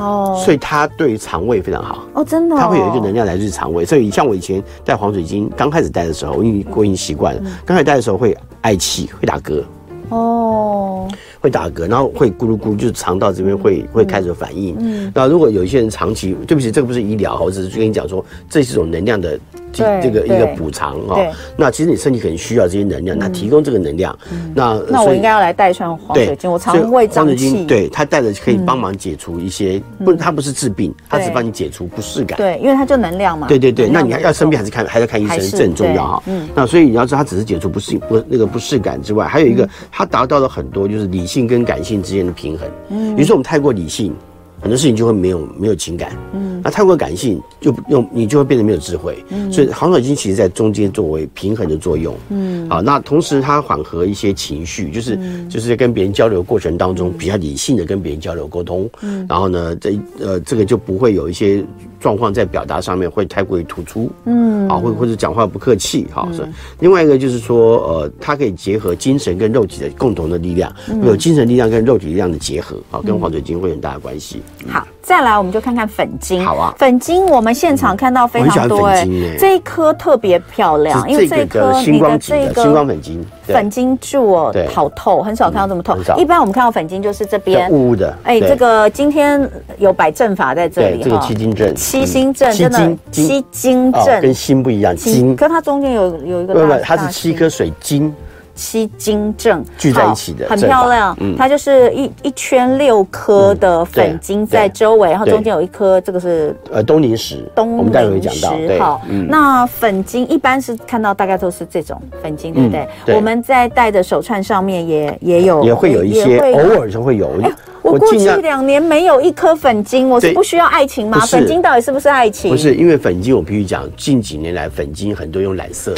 哦，所以它对于肠胃非常好。哦，真的，它会有一个能量来自肠胃。所以像我以前带黄水晶刚开始带的时候，因为我已经习惯了，刚开始带的时候会嗳气，会打嗝，哦，会打嗝，然后会咕噜咕，就是肠道这边会会开始有反应。嗯，那如果有一些人长期，对不起，这个不是医疗，我只是跟你讲说，这是一种能量的这个一个补偿哦。那其实你身体可能需要这些能量，那提供这个能量，那那我应该要来带串黄水晶，我肠胃胀气，对，它带着可以帮忙解除一些不，它不是治病，它只帮你解除不适感。对，因为它就能量嘛。对对对，那你要生病还是看还是看医生，这很重要哈。嗯，那所以你要知道，它只是解除不适不那个不适感之外，还有一个它达到了很多就是理性跟感性之间的平衡。嗯，比如说我们太过理性。很多事情就会没有没有情感，嗯，那太过感性就用你就会变得没有智慧，嗯，所以黄水晶其实在中间作为平衡的作用，嗯，好，那同时它缓和一些情绪，就是、嗯、就是在跟别人交流过程当中比较理性的跟别人交流沟通，嗯，然后呢，这呃这个就不会有一些状况在表达上面会太过于突出，嗯，啊，或或者讲话不客气，哈，是。另外一个就是说，呃，它可以结合精神跟肉体的共同的力量，有精神力量跟肉体力量的结合，啊，跟黄水晶会有很大的关系。好，再来我们就看看粉晶。好啊，粉晶我们现场看到非常多哎，这一颗特别漂亮，因为这一颗你的这个星光粉晶，粉晶柱哦，好透，很少看到这么透。一般我们看到粉晶就是这边雾雾的。哎，这个今天有摆阵法在这里，这个七星阵，七星阵真的七星阵。跟星不一样，金，可它中间有有一个，不不，它是七颗水晶。七金正聚在一起的，很漂亮。嗯，它就是一一圈六颗的粉晶在周围，然后中间有一颗，这个是呃东宁石。东我们待会会讲到。好，那粉晶一般是看到大概都是这种粉晶，对不对？我们在戴的手串上面也也有，也会有一些，偶尔就会有。我过去两年没有一颗粉晶，我是不需要爱情吗？粉晶到底是不是爱情？不是，因为粉晶我必须讲，近几年来粉晶很多用染色。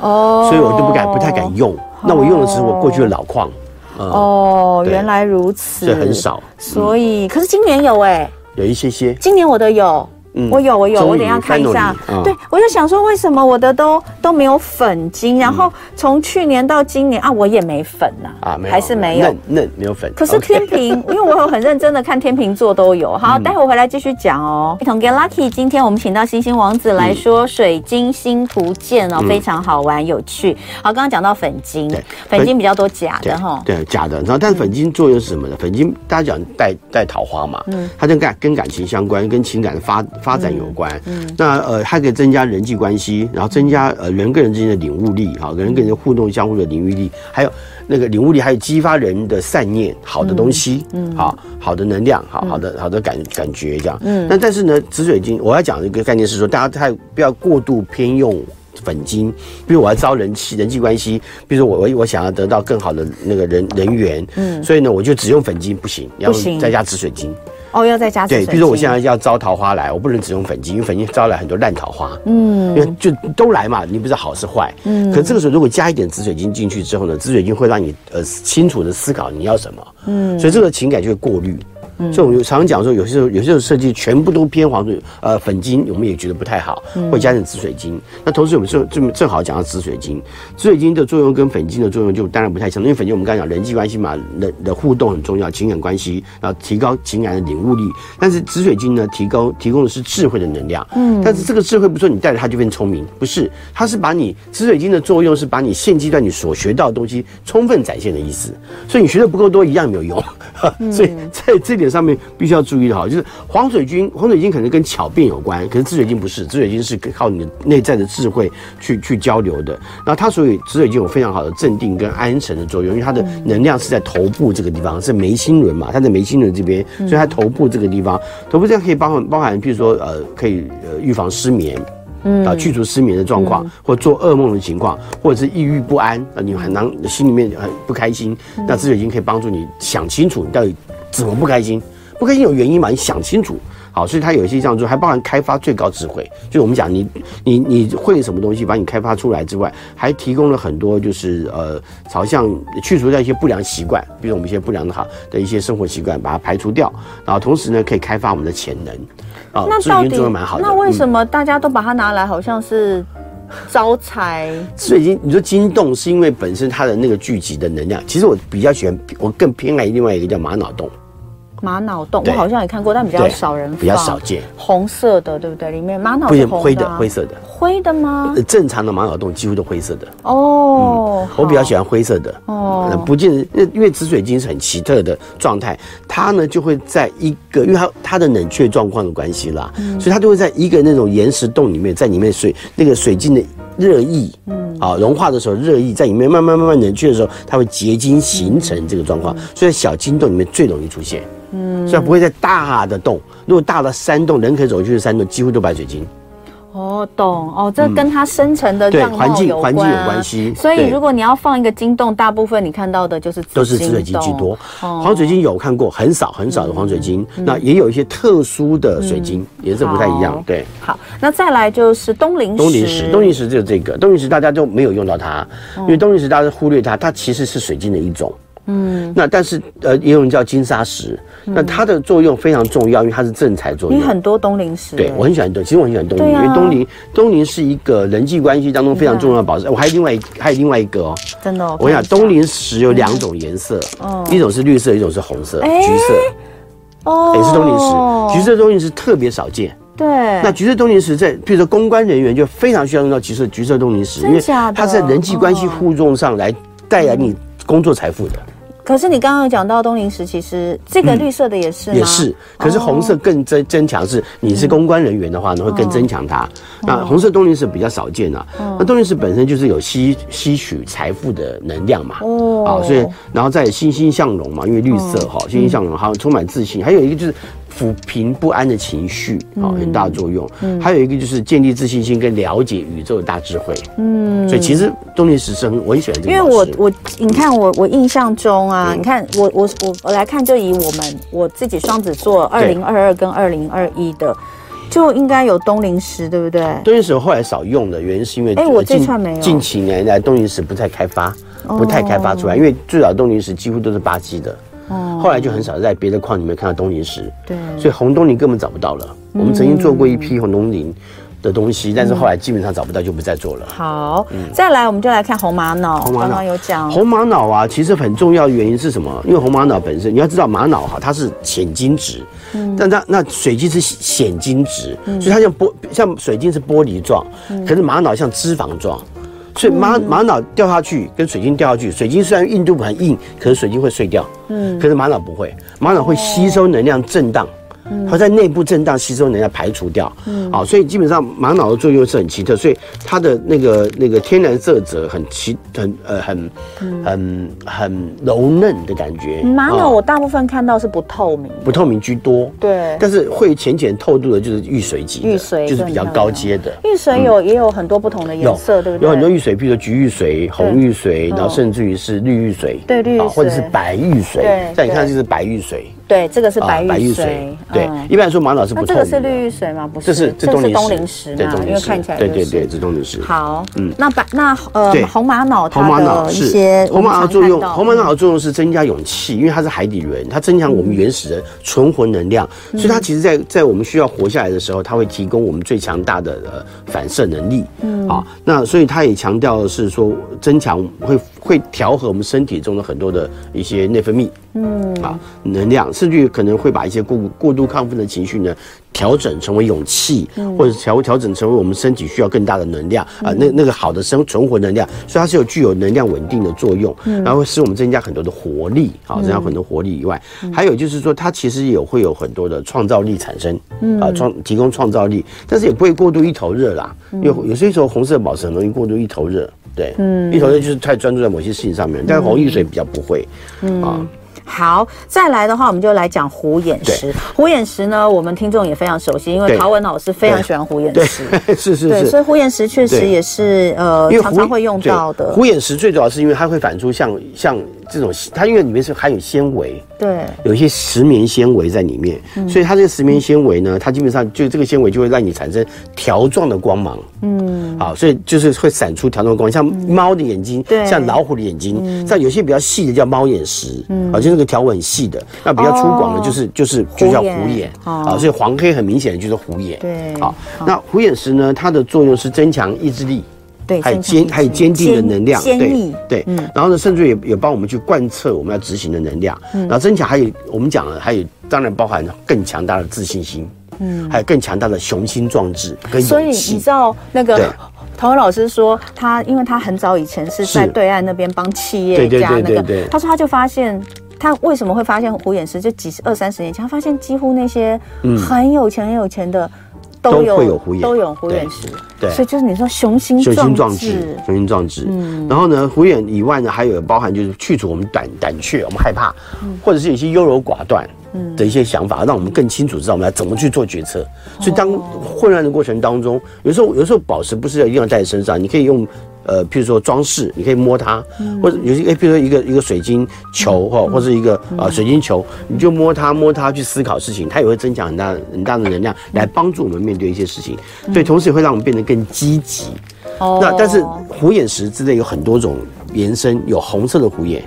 哦，所以我就不敢，不太敢用。那我用的是我过去的老矿。哦，原来如此，这很少。所以，可是今年有哎，有一些些。今年我的有。我有，我有，我等一下看一下。对，我就想说，为什么我的都都没有粉晶？然后从去年到今年啊，我也没粉呐，啊，还是没有嫩嫩没有粉。可是天秤，因为我有很认真的看天平座都有。好，待会回来继续讲哦。一同 get lucky，今天我们请到星星王子来说水晶星图鉴哦，非常好玩有趣。好，刚刚讲到粉晶，粉晶比较多假的哈，对，假的。然后，但是粉晶作用是什么呢？粉晶大家讲带带桃花嘛，嗯，它跟感跟感情相关，跟情感的发。发展有关，嗯，那呃，还可以增加人际关系，然后增加呃人跟人之间的领悟力，哈，人跟人互动相互的领悟力，还有那个领悟力，还有激发人的善念，好的东西，嗯，好，好的能量，好好的好的感感觉这样，嗯，那但是呢，紫水晶我要讲的一个概念是说，大家太不要过度偏用粉晶，比如我要招人气人际关系，比如说我我我想要得到更好的那个人人缘，嗯，所以呢，我就只用粉晶不行，要再加紫水晶。哦，要再加对，比如说我现在要招桃花来，我不能只用粉晶，因为粉晶招来很多烂桃花。嗯，因为就都来嘛，你不知道好是坏。嗯，可这个时候如果加一点紫水晶进去之后呢，紫水晶会让你呃清楚的思考你要什么。嗯，所以这个情感就会过滤。所以我们常常讲说，有些时候有些时候设计全部都偏黄水呃粉晶，我们也觉得不太好，会加点紫水晶。那同时我们正正正好讲到紫水晶，紫水晶的作用跟粉晶的作用就当然不太相同，因为粉晶我们刚才讲人际关系嘛，人的互动很重要，情感关系，然后提高情感的领悟力。但是紫水晶呢，提高提供的是智慧的能量。嗯，但是这个智慧不是说你带着它就变聪明，不是，它是把你紫水晶的作用是把你现阶段你所学到的东西充分展现的意思。所以你学的不够多，一样没有用。所以在这点。上面必须要注意的哈，就是黄水晶，黄水晶可能跟巧辩有关，可是紫水晶不是，紫水晶是靠你的内在的智慧去去交流的。然后它所以紫水晶有非常好的镇定跟安神的作用，因为它的能量是在头部这个地方，是眉心轮嘛，它在眉心轮这边，所以它头部这个地方，头部这样可以包含包含，譬如说呃，可以呃预防失眠，啊，去除失眠的状况，或做噩梦的情况，或者是抑郁不安啊，你很难心里面很不开心，那紫水晶可以帮助你想清楚你到底。怎么不开心？不开心有原因嘛？你想清楚。好，所以它有一些这样做，还包含开发最高智慧。就是我们讲，你你你会什么东西，把你开发出来之外，还提供了很多，就是呃，朝向去除掉一些不良习惯，比如我们一些不良的好的一些生活习惯，把它排除掉。然后同时呢，可以开发我们的潜能。啊，那到底。那为什么大家都把它拿来，好像是招财？紫水晶，你说惊动是因为本身它的那个聚集的能量。其实我比较喜欢，我更偏爱另外一个叫玛瑙洞。玛瑙洞，我好像也看过，但比较少人，比较少见。红色的，对不对？里面玛瑙灰的，灰色的。灰的吗？正常的玛瑙洞几乎都灰色的。哦、嗯，我比较喜欢灰色的。哦，不见得，因为紫水晶是很奇特的状态，它呢就会在一个，因为它它的冷却状况的关系啦，嗯、所以它就会在一个那种岩石洞里面，在里面水那个水晶的热液，嗯，啊融化的时候热液在里面慢慢慢慢冷却的时候，它会结晶形成这个状况，嗯、所以小金洞里面最容易出现。嗯，所以不会在大的洞，如果大的山洞，人可以走进去的山洞，几乎都白水晶。哦，懂哦，这跟它生成的样貌有关，环境有关系。所以如果你要放一个金洞，大部分你看到的就是都是紫水晶居多。黄水晶有看过，很少很少的黄水晶，那也有一些特殊的水晶，颜色不太一样。对，好，那再来就是东陵石。东陵石，东陵石就是这个东陵石，大家都没有用到它，因为东陵石大家忽略它，它其实是水晶的一种。嗯，那但是呃，也有人叫金沙石，嗯、那它的作用非常重要，因为它是正财作用。你很多东陵石，对我很喜欢东，其实我很喜欢东陵，啊、因为东陵东陵是一个人际关系当中非常重要的宝石。我还有另外一还有另外一个哦，真的，哦，我跟你讲东陵石有两种颜色，嗯、一种是绿色，一种是红色，欸、橘色，哦，也是东陵石，橘色东陵石特别少见。对，那橘色东陵石在，比如说公关人员就非常需要用到橘色橘色东陵石，因为它在人际关系互动上来带来你工作财富的。可是你刚刚有讲到东林石，其实这个绿色的也是、嗯、也是，可是红色更增增强，是你是公关人员的话呢，会更增强它。那红色东林石比较少见啊，那东林石本身就是有吸吸取财富的能量嘛，哦，啊，所以然后再欣欣向荣嘛，因为绿色哈，欣欣向荣，还有充满自信，还有一个就是。抚平不安的情绪，啊，很大的作用。嗯，还有一个就是建立自信心跟了解宇宙的大智慧。嗯，所以其实东陵石是很我很喜欢这个。因为我我你看我我印象中啊，你看我我我我来看，就以我们我自己双子座二零二二跟二零二一的，就应该有东陵石，对不对？东陵石后来少用的原因是因为哎，我这串没有。近几年来东陵石不太开发，不太开发出来，因为最早东陵石几乎都是巴西的。哦，后来就很少在别的矿里面看到东陵石，对，所以红东陵根本找不到了。我们曾经做过一批红东陵的东西，但是后来基本上找不到，就不再做了。好，再来我们就来看红玛瑙。红玛瑙。有讲。红玛瑙啊，其实很重要的原因是什么？因为红玛瑙本身你要知道玛瑙哈，它是浅晶质，嗯，但它那水晶是显晶质，所以它像玻像水晶是玻璃状，可是玛瑙像脂肪状。所以玛玛瑙掉下去跟水晶掉下去，水晶虽然硬度很硬，可是水晶会碎掉。嗯，可是玛瑙不会，玛瑙会吸收能量震荡。它在内部震荡吸收能量排除掉，嗯，好，所以基本上玛瑙的作用是很奇特，所以它的那个那个天然色泽很奇，很呃很很很柔嫩的感觉。玛瑙我大部分看到是不透明，不透明居多，对，但是会浅浅透度的就是玉髓级，玉髓就是比较高阶的。玉髓有也有很多不同的颜色，对不对？有很多玉髓，比如说橘玉髓、红玉髓，然后甚至于是绿玉髓，对绿玉，或者是白玉髓，在你看就是白玉髓。对，这个是白玉髓。对，一般来说玛瑙是不透明的。这个是绿玉髓吗？不是，这是这是东陵石嘛？因为看起来对对对，这东陵石。好，嗯，那白那呃红玛瑙它的一些红玛瑙作用，红玛瑙的作用是增加勇气，因为它是海底轮，它增强我们原始的存活能量，所以它其实在在我们需要活下来的时候，它会提供我们最强大的呃反射能力。嗯，啊，那所以它也强调的是说增强会会调和我们身体中的很多的一些内分泌。嗯，啊，能量甚至于可能会把一些过过度亢奋的情绪呢，调整成为勇气，嗯。或者调调整成为我们身体需要更大的能量啊，那那个好的生存活能量，所以它是有具有能量稳定的作用，然后会使我们增加很多的活力，啊，增加很多活力以外，还有就是说它其实也会有很多的创造力产生，啊，创提供创造力，但是也不会过度一头热啦，因为有些时候红色宝石很容易过度一头热，对，嗯，一头热就是太专注在某些事情上面，但是红玉水比较不会，啊。好，再来的话，我们就来讲虎眼石。虎眼石呢，我们听众也非常熟悉，因为陶文老师非常喜欢虎眼石。是是是。所以虎眼石确实也是呃，常常会用到的。虎眼石最主要是因为它会反出像像这种，它因为里面是含有纤维，对，有一些石棉纤维在里面，所以它这个石棉纤维呢，它基本上就这个纤维就会让你产生条状的光芒。嗯，好，所以就是会闪出条状的光，像猫的眼睛，对，像老虎的眼睛，像有些比较细的叫猫眼石，嗯，啊，就那。个条纹很细的，那比较粗犷的，就是就是就叫虎眼。啊，所以黄黑很明显的就是虎眼。对，好，那虎眼石呢，它的作用是增强意志力，对，还有坚还有坚定的能量，对对，嗯，然后呢，甚至也也帮我们去贯彻我们要执行的能量，嗯，然后增强还有我们讲了，还有当然包含更强大的自信心，嗯，还有更强大的雄心壮志跟。所以你知道那个陶文老师说，他因为他很早以前是在对岸那边帮企业家那个，他说他就发现。他为什么会发现虎眼石？就几十二三十年前，他发现几乎那些很有钱很有钱的都有，都会有虎眼，都有虎眼石。对，所以就是你说雄心雄心壮志，雄心壮志。嗯，然后呢，虎眼以外呢，还有包含就是去除我们胆胆怯，我们害怕，或者是有些优柔寡断的一些想法，让我们更清楚知道我们要怎么去做决策。所以当混乱的过程当中，有时候有时候宝石不是要一定要带在身上，你可以用。呃，譬如说装饰，你可以摸它，嗯、或者有些诶，譬如说一个一个水晶球哈，嗯、或者一个啊、呃、水晶球，你就摸它摸它去思考事情，它也会增强很大很大的能量来帮助我们面对一些事情，对，同时也会让我们变得更积极。哦、那但是虎眼石之类有很多种延伸，有红色的虎眼，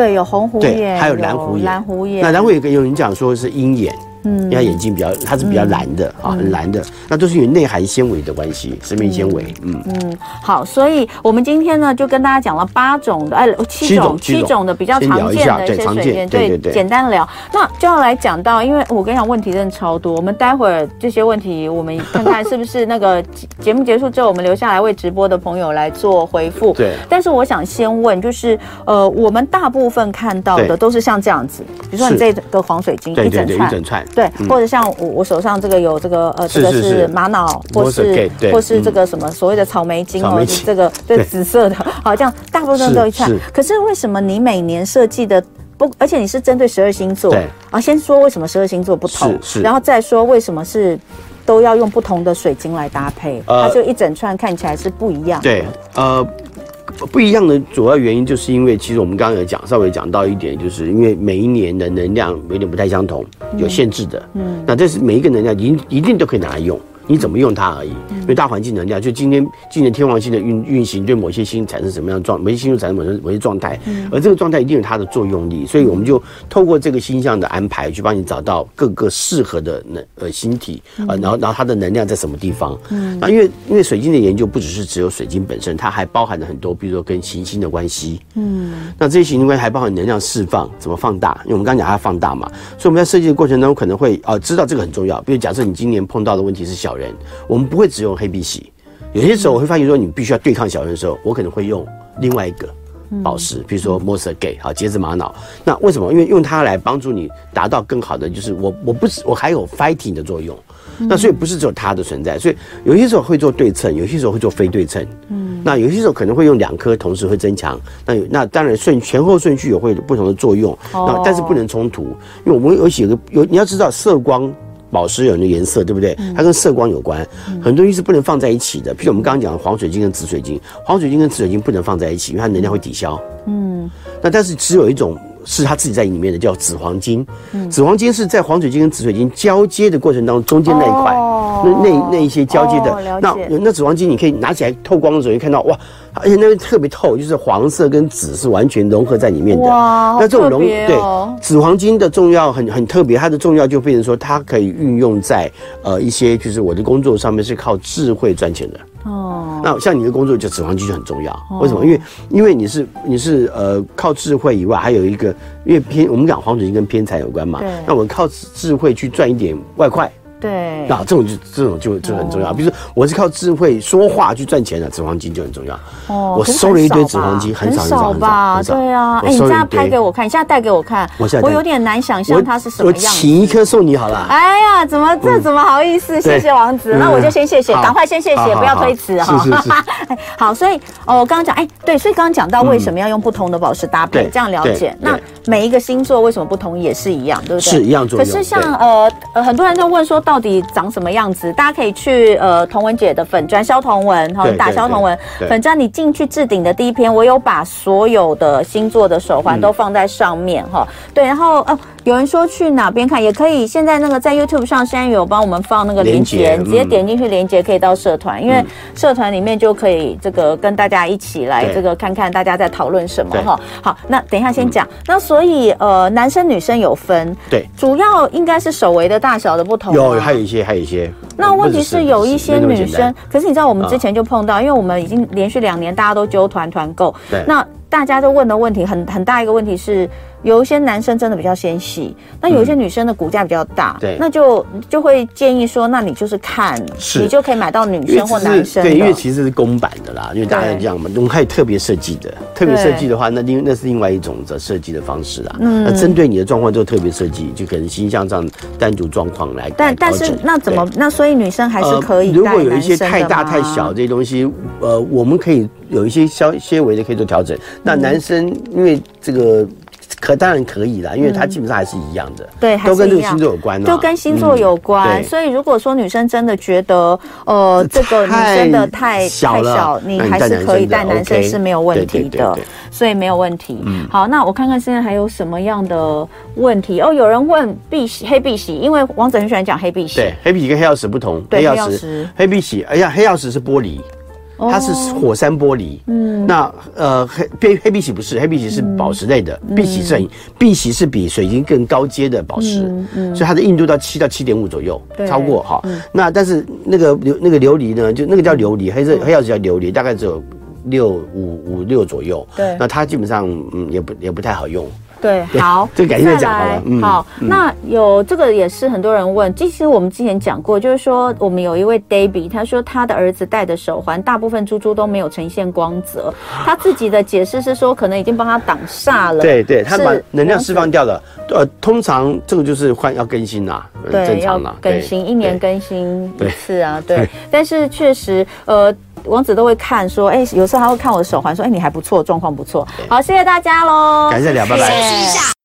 对，有红狐眼，还有蓝狐眼，蓝虎眼。那蓝虎眼有人讲说是鹰眼。嗯，因为它眼睛比较，它是比较蓝的啊，很蓝的，那都是因为内含纤维的关系，生命纤维。嗯嗯，好，所以我们今天呢就跟大家讲了八种的，哎，七种七种的比较常见的一些水晶，对对，简单聊。那就要来讲到，因为我跟你讲，问题真的超多，我们待会儿这些问题，我们看看是不是那个节目结束之后，我们留下来为直播的朋友来做回复。对。但是我想先问，就是呃，我们大部分看到的都是像这样子，比如说你这个黄水晶一整串，一整串。对，或者像我我手上这个有这个呃，这个是玛瑙，或是或是这个什么所谓的草莓晶哦，这个对紫色的，好像大部分都一串。可是为什么你每年设计的不，而且你是针对十二星座啊？先说为什么十二星座不同，然后再说为什么是都要用不同的水晶来搭配，它就一整串看起来是不一样。对，呃。不一样的主要原因，就是因为其实我们刚刚有讲，稍微讲到一点，就是因为每一年的能量有点不太相同，有限制的。嗯，那这是每一个能量，一一定都可以拿来用。你怎么用它而已，因为大环境能量，就今天今年天王星的运运行，对某些星产生什么样的状，某些星就产生某些某些状态，而这个状态一定有它的作用力，所以我们就透过这个星象的安排，去帮你找到各个适合的能呃星体啊，然后然后它的能量在什么地方，嗯，那因为因为水晶的研究不只是只有水晶本身，它还包含了很多，比如说跟行星的关系，嗯，那这些行星关系还包含能量释放怎么放大，因为我们刚刚讲它放大嘛，所以我们在设计的过程当中可能会啊知道这个很重要，比如假设你今年碰到的问题是小人，我们不会只用黑碧玺，有些时候我会发现说，你必须要对抗小人的时候，我可能会用另外一个宝石，比如说 Mos Agate 好，节子玛瑙。那为什么？因为用它来帮助你达到更好的，就是我我不是我还有 fighting 的作用。那所以不是只有它的存在，所以有些时候会做对称，有些时候会做非对称。嗯，那有些时候可能会用两颗同时会增强。那有那当然顺前后顺序也会有不同的作用。那但是不能冲突，因为我们有几个有你要知道色光。宝石有那颜色，对不对？它跟色光有关，很多东西是不能放在一起的。譬如我们刚刚讲的黄水晶跟紫水晶，黄水晶跟紫水晶不能放在一起，因为它能量会抵消。嗯，那但是只有一种是它自己在里面的，叫紫黄金。紫黄金是在黄水晶跟紫水晶交接的过程当中，中间那一块，那那那一些交接的，那那紫黄金你可以拿起来透光的时候，你看到哇。而且那个特别透，就是黄色跟紫是完全融合在里面的。哇，那这种融、哦、对紫黄金的重要很很特别，它的重要就变成说，它可以运用在呃一些就是我的工作上面是靠智慧赚钱的。哦，那像你的工作就紫黄金就很重要。为什么？因为因为你是你是呃靠智慧以外，还有一个因为偏我们讲黄水晶跟偏财有关嘛。那我们靠智慧去赚一点外快。对，那这种就这种就就很重要。比如说，我是靠智慧说话去赚钱的，纸黄金就很重要。哦，我收了一堆纸黄金，很少很少吧？对啊，哎，你现在拍给我看，你现在带给我看，我我有点难想象它是什么样。我请一颗送你好了。哎呀，怎么这怎么好意思？谢谢王子，那我就先谢谢，赶快先谢谢，不要推辞哈。是是是。好，所以哦，我刚刚讲，哎，对，所以刚刚讲到为什么要用不同的宝石搭配，这样了解。那每一个星座为什么不同也是一样，对不对？是一样作用。可是像呃呃，很多人在问说。到底长什么样子？大家可以去呃童文姐的粉砖萧彤雯哈，打萧童文粉砖，你进去置顶的第一篇，我有把所有的星座的手环都放在上面哈。对，然后哦。有人说去哪边看也可以，现在那个在 YouTube 上，现在有帮我们放那个链接，直接点进去链接可以到社团，因为社团里面就可以这个跟大家一起来这个看看大家在讨论什么哈。好，那等一下先讲，那所以呃男生女生有分，对，主要应该是手围的大小的不同，有还有一些还有一些。那问题是有一些女生，可是你知道我们之前就碰到，因为我们已经连续两年大家都揪团团购，对，那。大家都问的问题很很大一个问题是，有一些男生真的比较纤细，那有一些女生的骨架比较大，对、嗯，那就就会建议说，那你就是看，是你就可以买到女生或男生。对，因为其实是公版的啦，因为大家这样嘛，我们还有特别设计的，特别设计的话，那另那是另外一种的设计的方式啦。嗯，那针对你的状况就特别设计，就可能形象上单独状况来。但但是那怎么那所以女生还是可以、呃？如果有一些太大太小这些东西，呃，我们可以。有一些小纤维的可以做调整，那男生因为这个可当然可以啦，因为它基本上还是一样的，对，都跟这个星座有关，都跟星座有关。所以如果说女生真的觉得呃这个女生的太太小，你还是可以带男生是没有问题的，所以没有问题。好，那我看看现在还有什么样的问题哦？有人问碧玺黑碧玺，因为王子很喜欢讲黑碧玺，对，黑碧玺跟黑曜石不同，黑曜石黑碧玺，哎呀，黑曜石是玻璃。它是火山玻璃，嗯，那呃黑黑黑碧玺不是，黑碧玺是宝石类的，碧玺是碧玺是比水晶更高阶的宝石，嗯，所以它的硬度到七到七点五左右，超过哈，那但是那个琉那个琉璃呢，就那个叫琉璃，黑色黑曜石叫琉璃，大概只有六五五六左右，对，那它基本上嗯也不也不太好用。对，好，这改天再讲好了。嗯、好，嗯、那有这个也是很多人问，其实我们之前讲过，就是说我们有一位 Debbie，他说他的儿子戴的手环，大部分珠珠都没有呈现光泽。他自己的解释是说，可能已经帮他挡煞了。对对，他把能量释放掉了。呃，通常这个就是换要更新啦，对，正常啦，更新一年更新一次啊，对。但是确实，呃。王子都会看，说，哎，有时候他会看我的手环，说，哎，你还不错，状况不错。好，谢谢大家喽，感谢大家，拜拜。